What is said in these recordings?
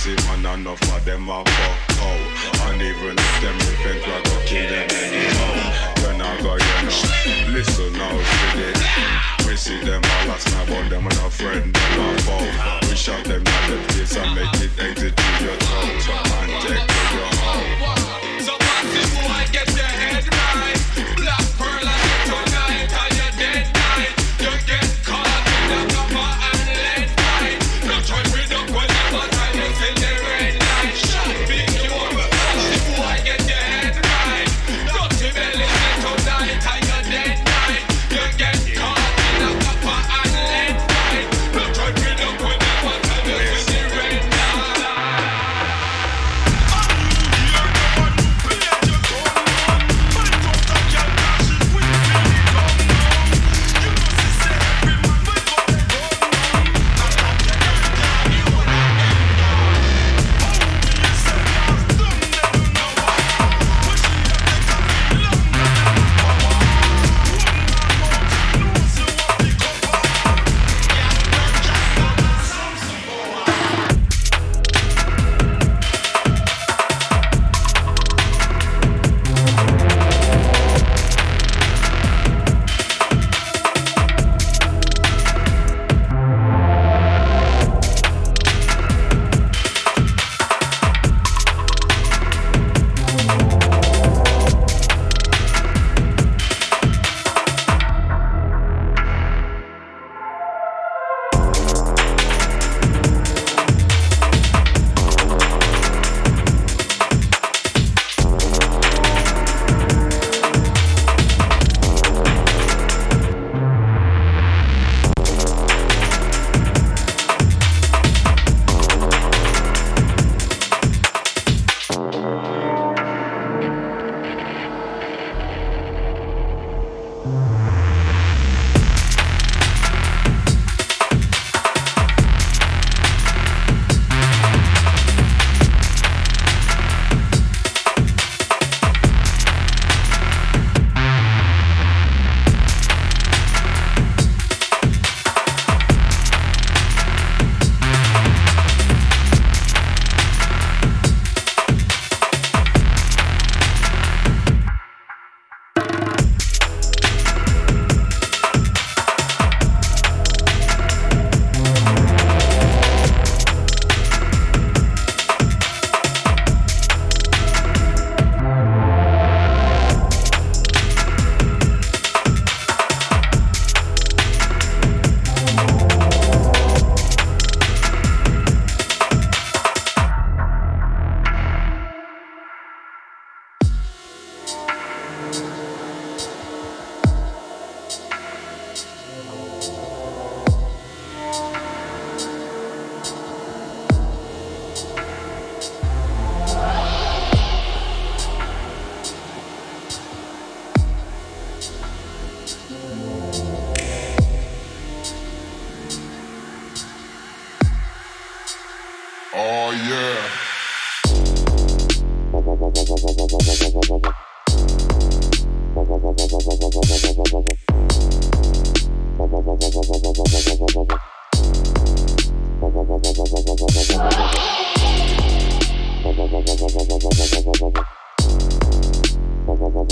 See man enough of them are fuck out. And even them we think we're gonna kill them.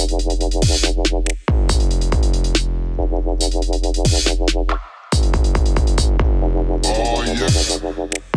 Oh, yes.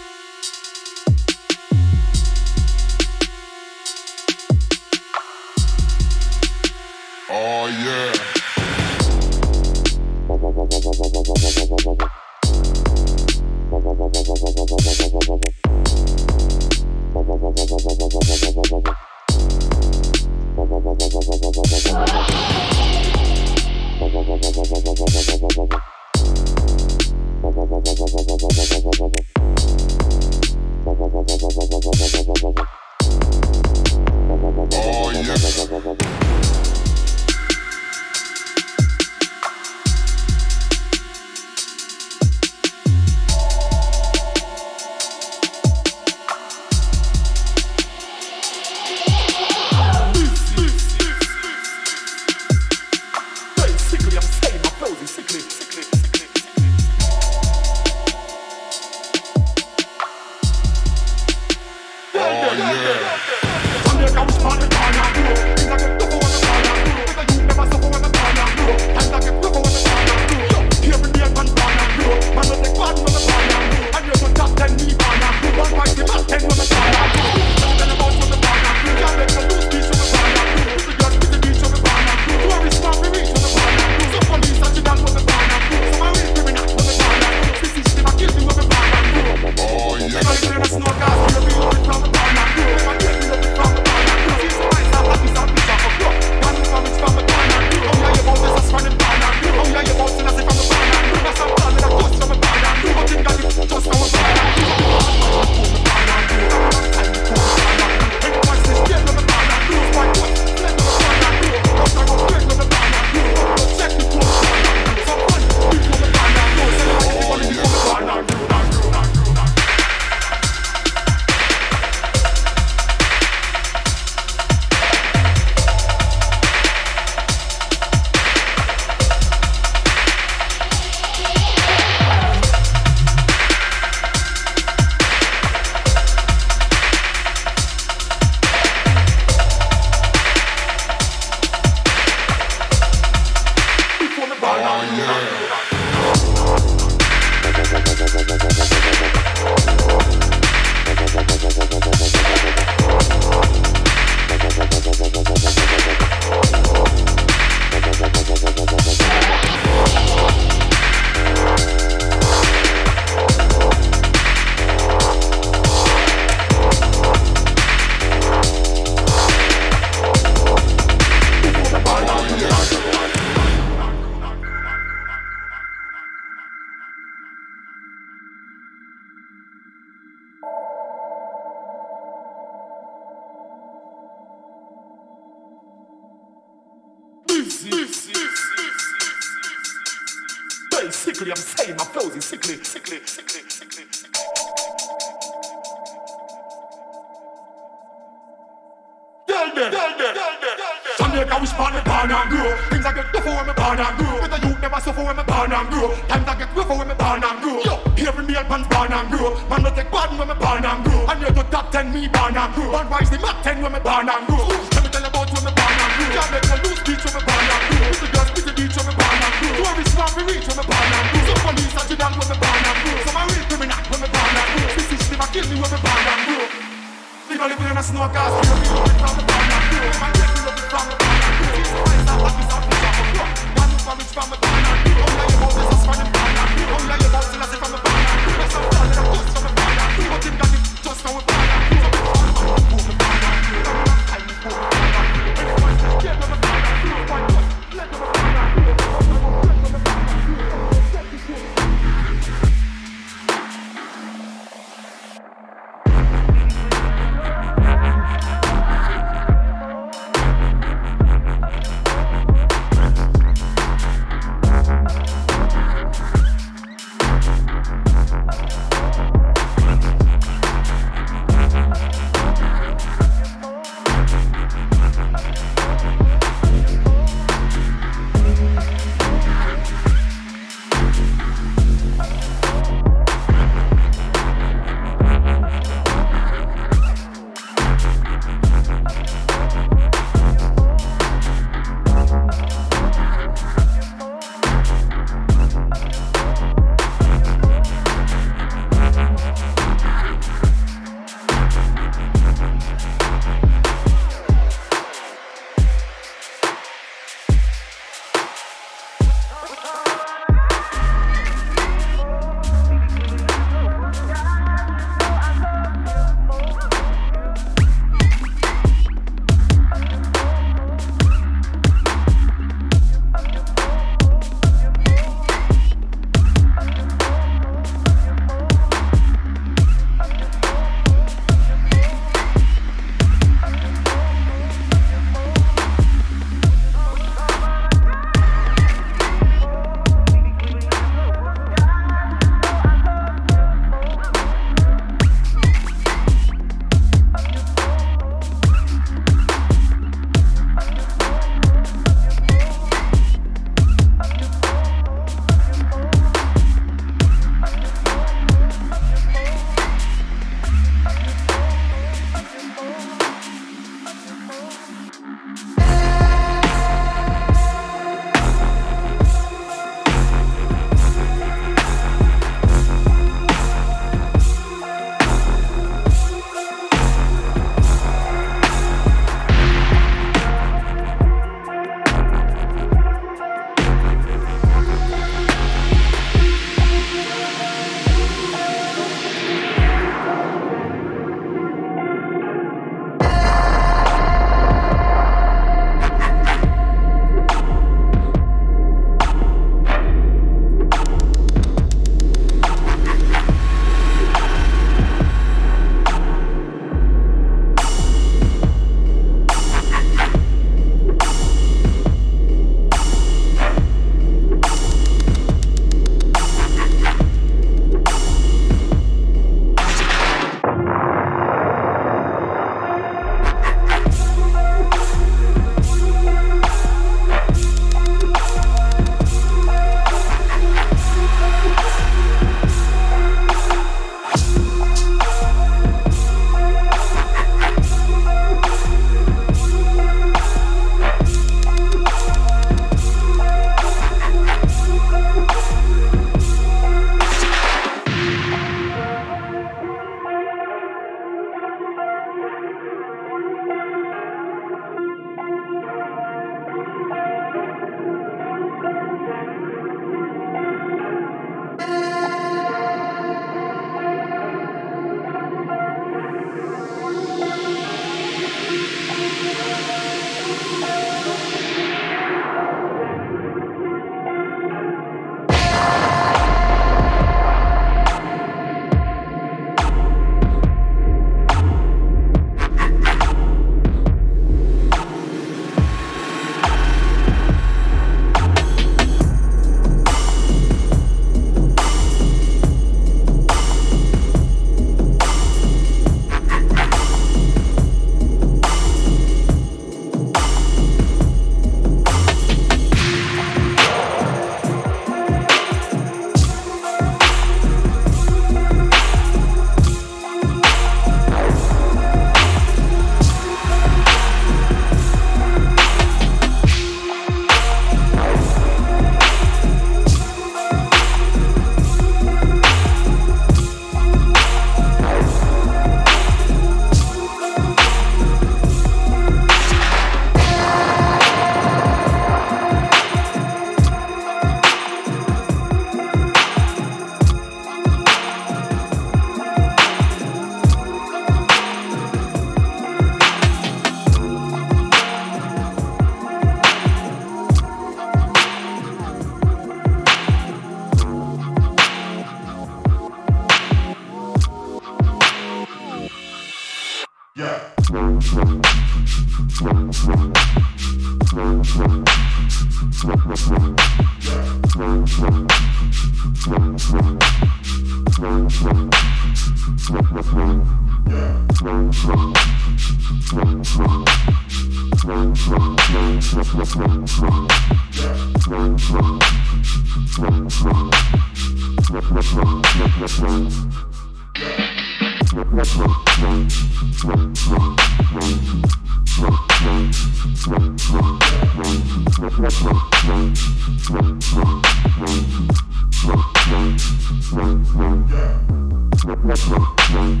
Yeah. Yeah.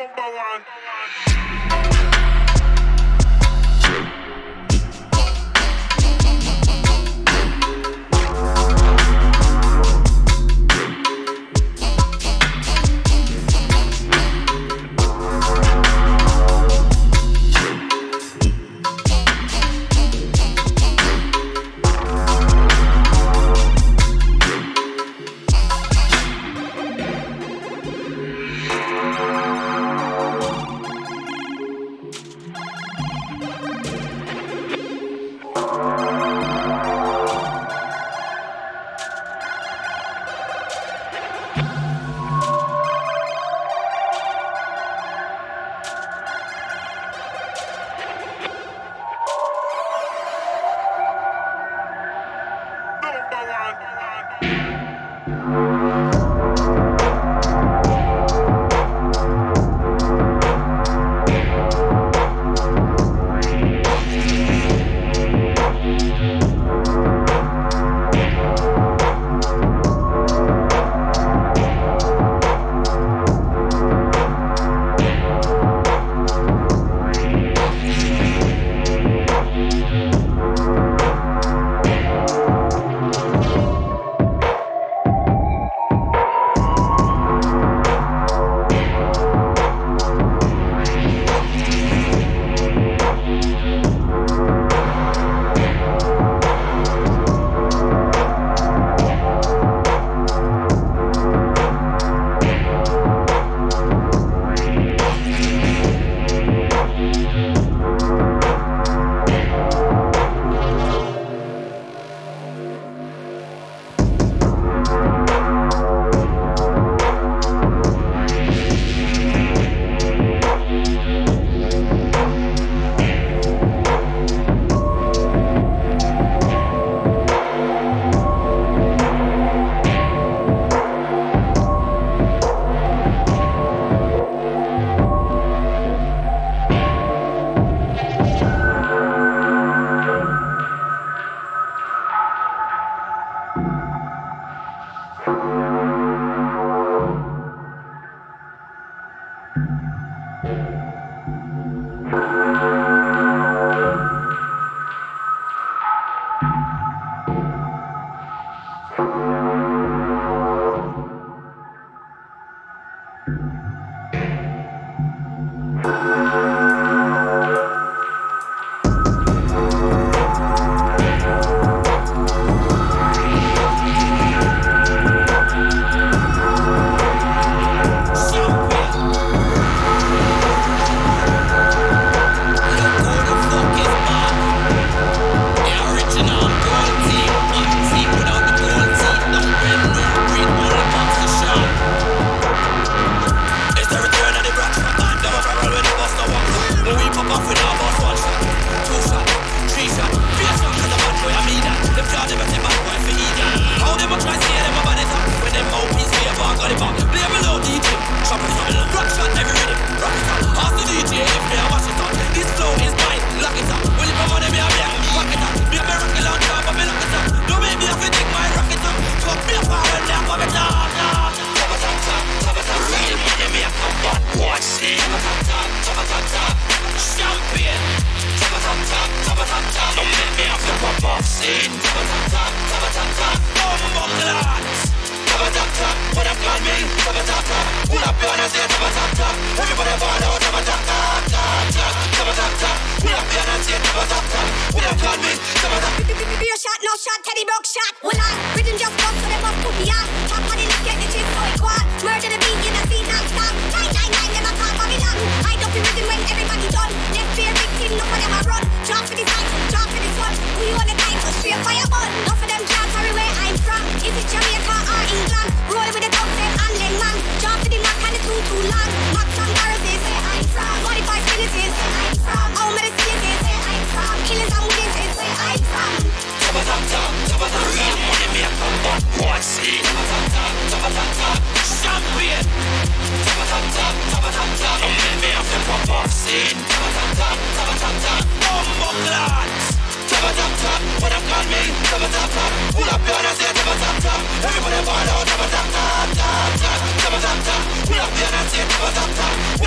number one.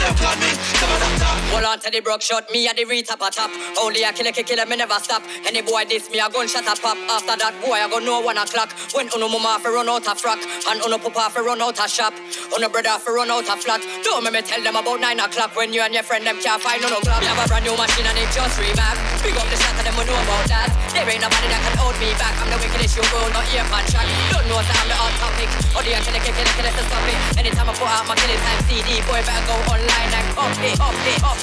up got me. Come on shot, me at the retap a top. Only a killer, killer, me never stop. Any boy this me a gunshot a pop. After that boy I go know one o'clock. When uno mama fi run out a frock, and uno papa fi run out a shop, uno brother fi run out a flat. Don't make me tell them about nine o'clock when you and your friend them can't find no clock. Have a brand new machine and it just remap. Big up the shot and them we know about that. There ain't nobody that can hold me back. I'm the wickedest you will not hear man track. Don't know that I'm the hot topic. Or the killer, killer, killer, killer, stop it. Anytime I put out my killing time CD, boy better go online and copy, copy, copy.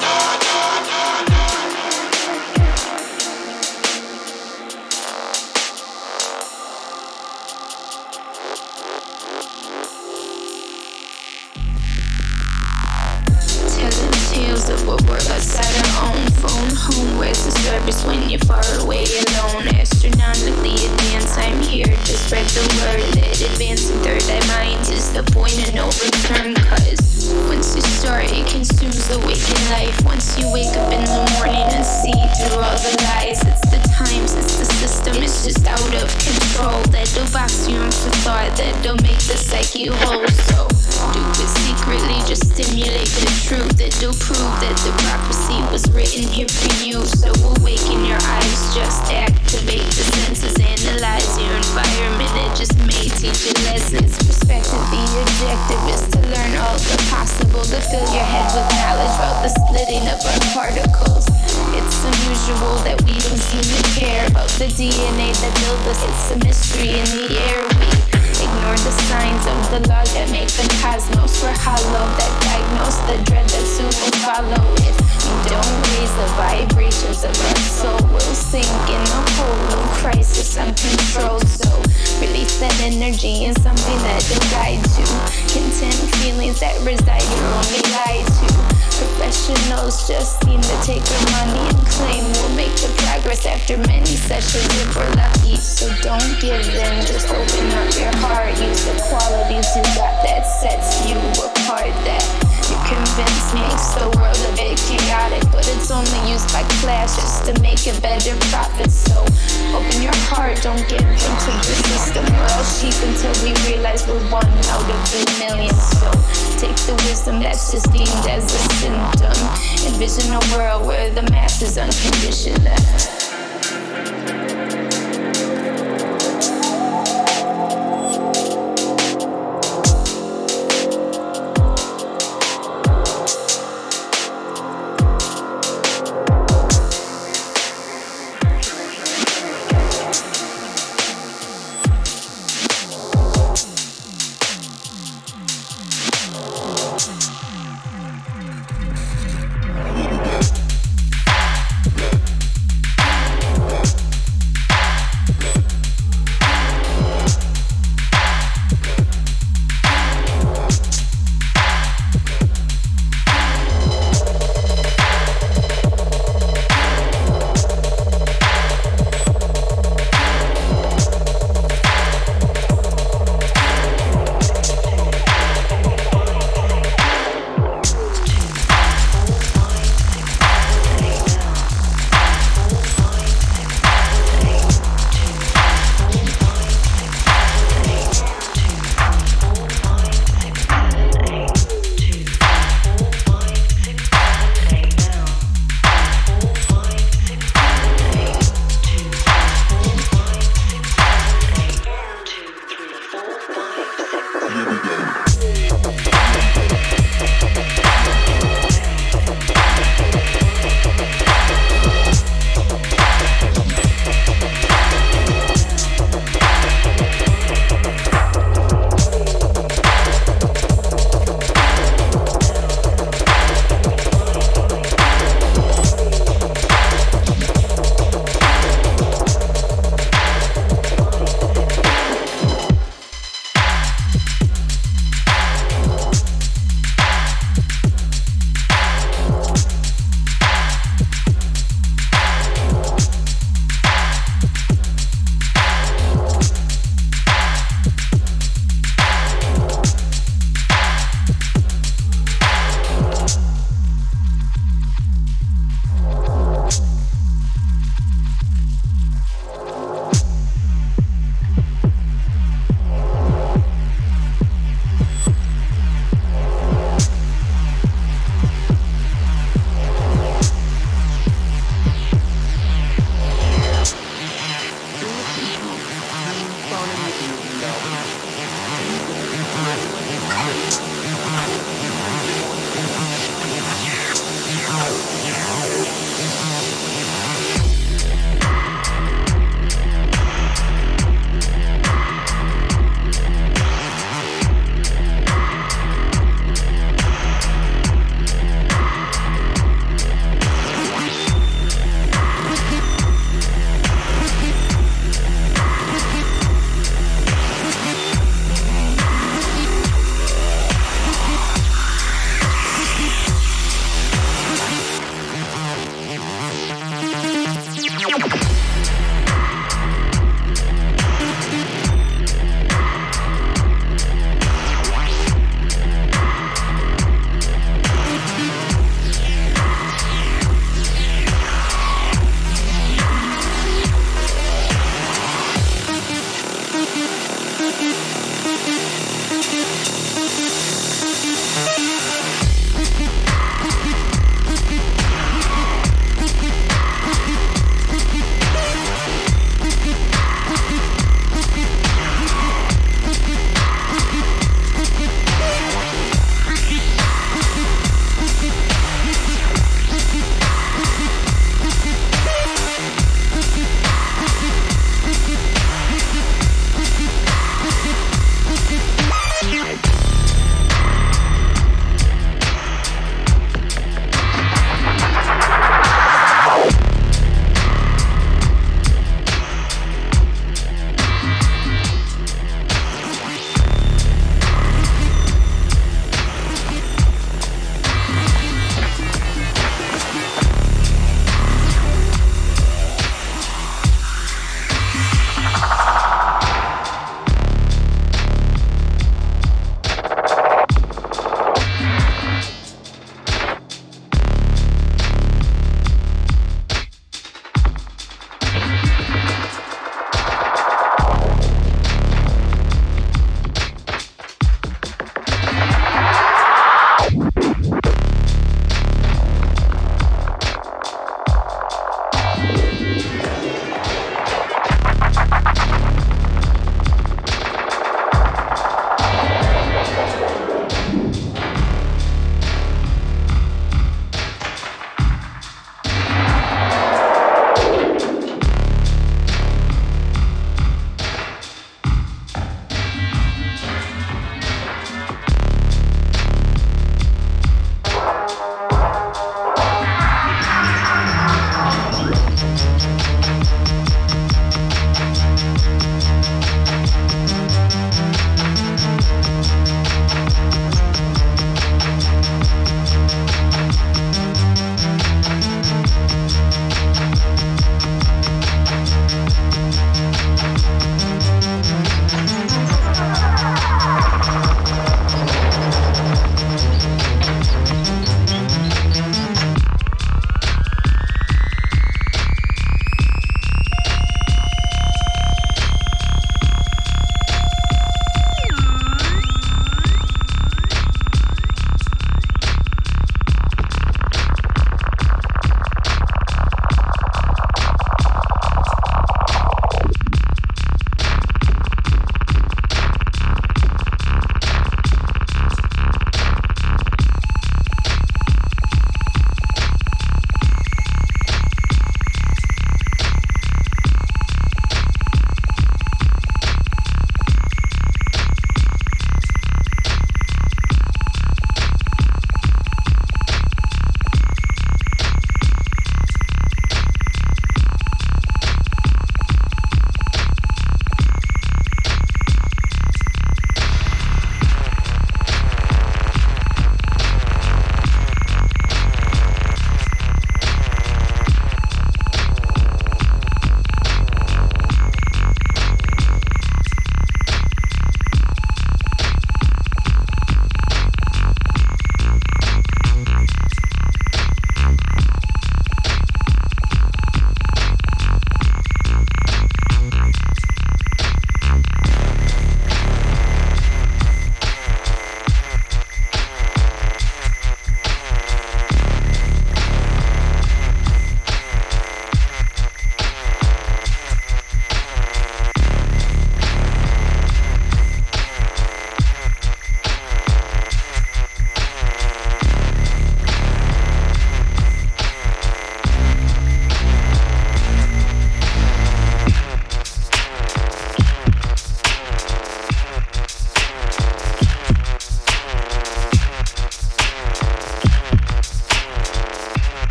tap tap service when you're far away alone. Astronomically advanced, I'm here to spread the word that advancing third eye minds is the point of no return. Cause once you start, it consumes the waking life. Once you wake up in the morning and see through all the lies, it's the times, it's the system, it's just out of control. That'll box you in for thought, that'll make the psyche whole. So it secretly, just stimulate the truth that do prove that the prophecy was written here for you. So awaken your eyes, just activate the senses, analyze your environment. It just may teach you lessons. Perspective, the objective is to learn all the possible, to fill your head with knowledge about the splitting of our particles. It's unusual that we don't seem to care about the DNA that built us. It's a mystery in the air. We Ignore the signs of the laws that make the cosmos. We're hollow that diagnose the dread that soon will follow. If we don't raise the vibrations of our soul, we'll sink in a hole of crisis uncontrolled. So release that energy in something that will guide to content feelings that reside. You're only lied to. Professionals just seem to take your money and claim we'll make the progress after many sessions if we're lucky. So don't give in, just open up your heart. Use the qualities you got that sets you apart that you convince me. The world a bit chaotic but it's only used by clashes to make a better profit. So open your heart don't give in to the system. We're all sheep until we realize we're one out of a million. So take the wisdom that's just deemed as a symptom. Envision a world where the mass is unconditional.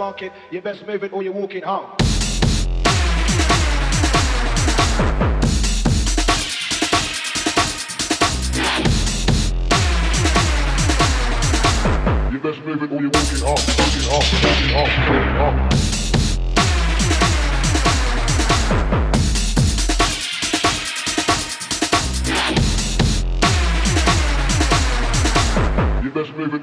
Market, you best move it or you're walking home. You best move it or you're walking off, walking off, walking off, walking off. You best move it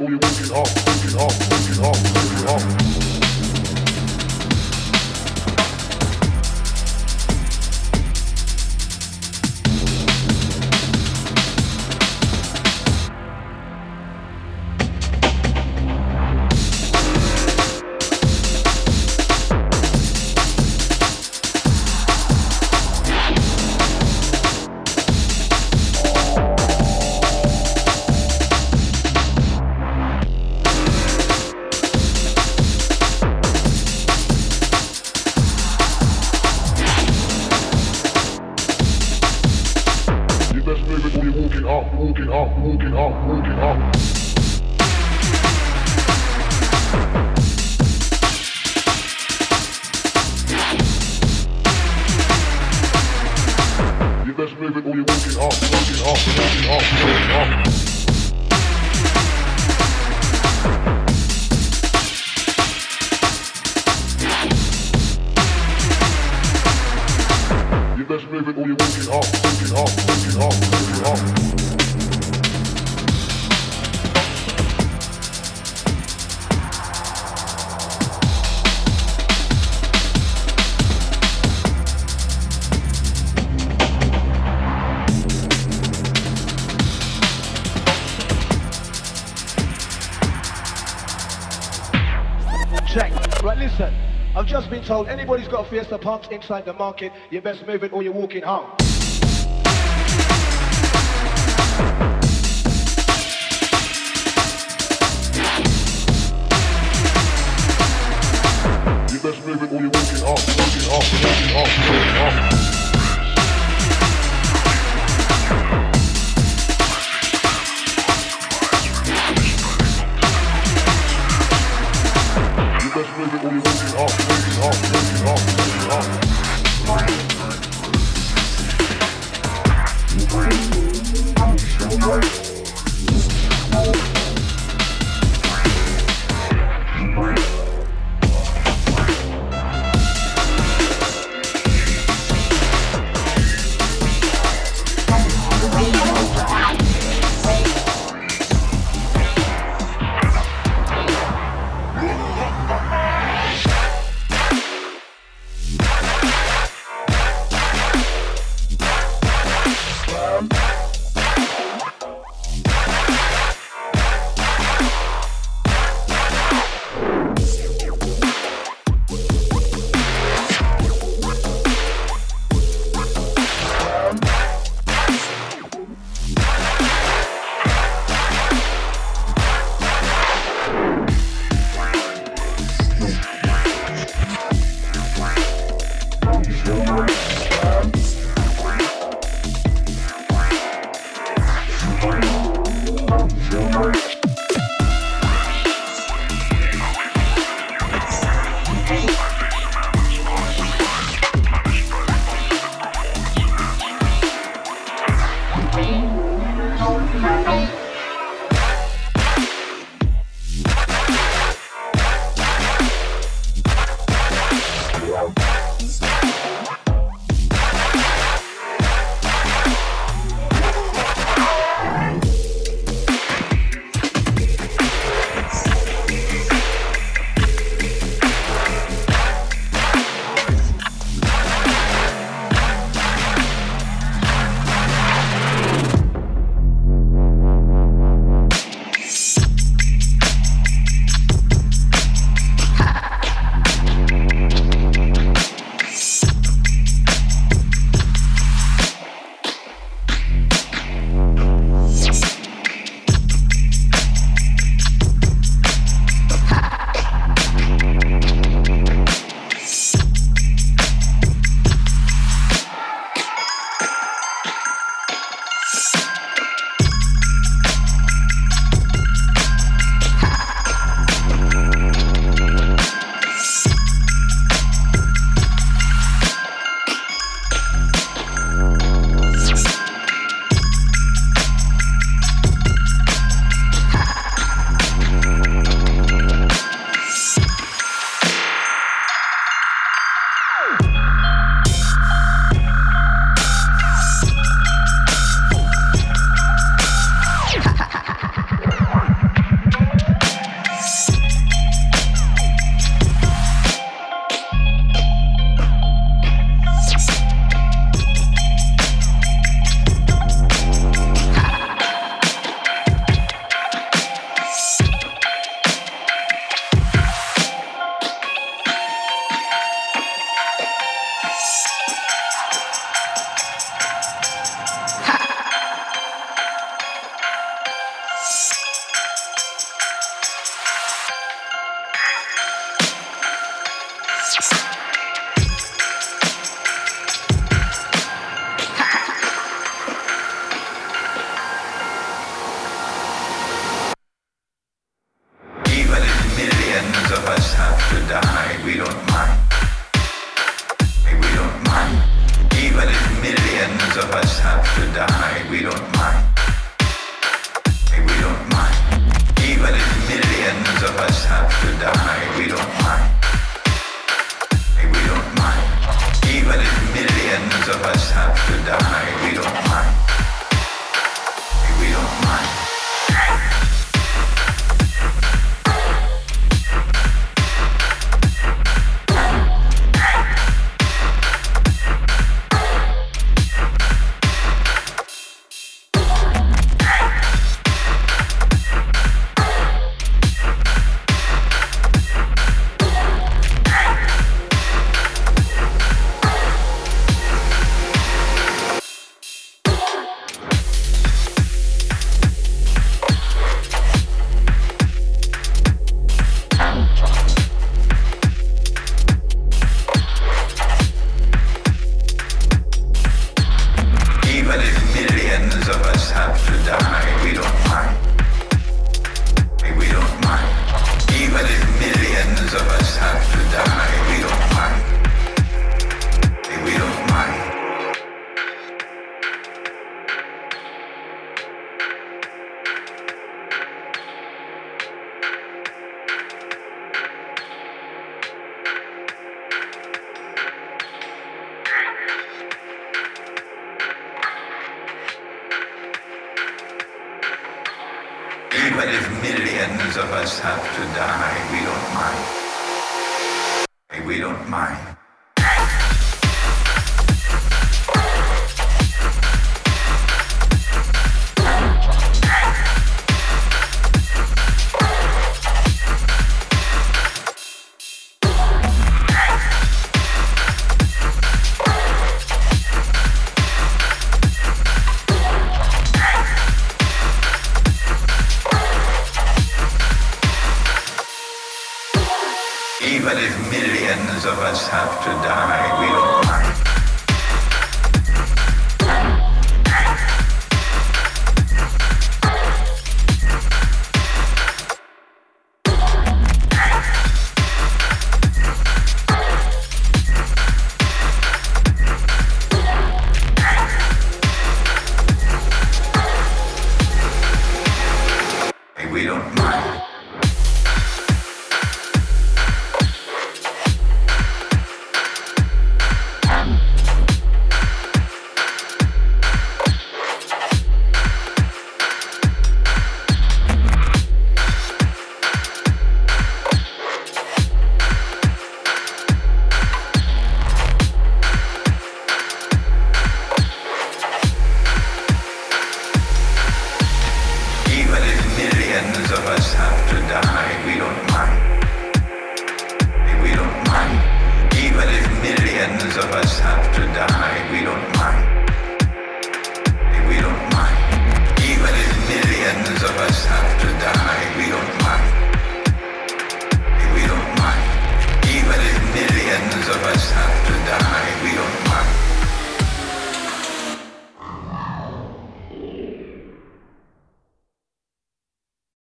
got fierce punks inside the market. You best move it or you're walking home.